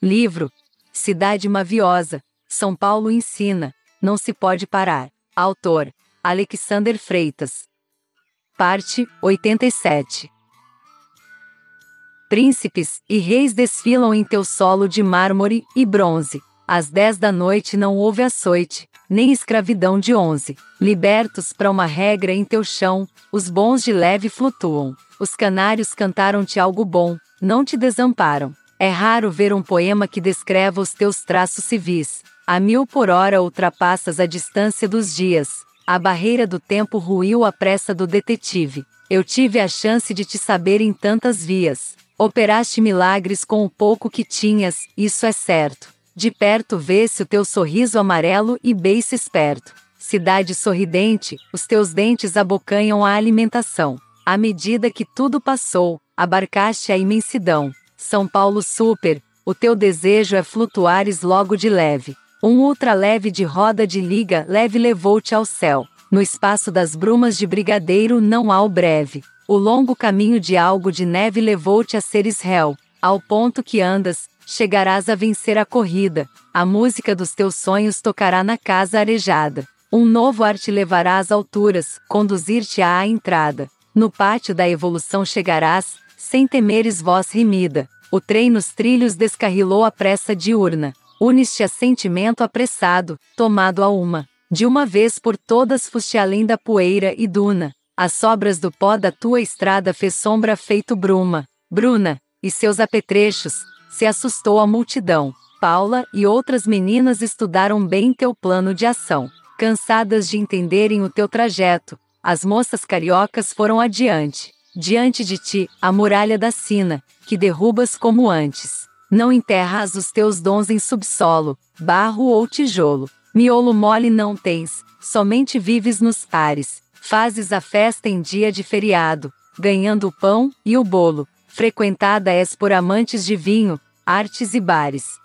Livro Cidade Maviosa, São Paulo ensina, não se pode parar. Autor Alexander Freitas. Parte 87 Príncipes e reis desfilam em teu solo de mármore e bronze. Às dez da noite não houve açoite, nem escravidão de onze. Libertos para uma regra em teu chão, os bons de leve flutuam. Os canários cantaram-te algo bom, não te desamparam. É raro ver um poema que descreva os teus traços civis. A mil por hora ultrapassas a distância dos dias. A barreira do tempo ruiu a pressa do detetive. Eu tive a chance de te saber em tantas vias. Operaste milagres com o pouco que tinhas, isso é certo. De perto vê-se o teu sorriso amarelo e beiço esperto. Cidade sorridente, os teus dentes abocanham a alimentação. À medida que tudo passou, abarcaste a imensidão. São Paulo Super, o teu desejo é flutuares logo de leve. Um ultraleve de roda de liga leve levou-te ao céu. No espaço das brumas de brigadeiro não há o breve. O longo caminho de algo de neve levou-te a seres réu. Ao ponto que andas, chegarás a vencer a corrida. A música dos teus sonhos tocará na casa arejada. Um novo ar te levará às alturas, conduzir-te à entrada. No pátio da evolução chegarás, sem temeres voz rimida. O trem nos trilhos descarrilou a pressa diurna. Unes-te a sentimento apressado, tomado a uma. De uma vez por todas fuste além da poeira e duna. As sobras do pó da tua estrada fez sombra feito bruma. Bruna, e seus apetrechos, se assustou a multidão. Paula e outras meninas estudaram bem teu plano de ação. Cansadas de entenderem o teu trajeto, as moças cariocas foram adiante. Diante de ti, a muralha da sina, que derrubas como antes. Não enterras os teus dons em subsolo, barro ou tijolo. Miolo mole não tens, somente vives nos pares. Fazes a festa em dia de feriado, ganhando o pão e o bolo. Frequentada és por amantes de vinho, artes e bares.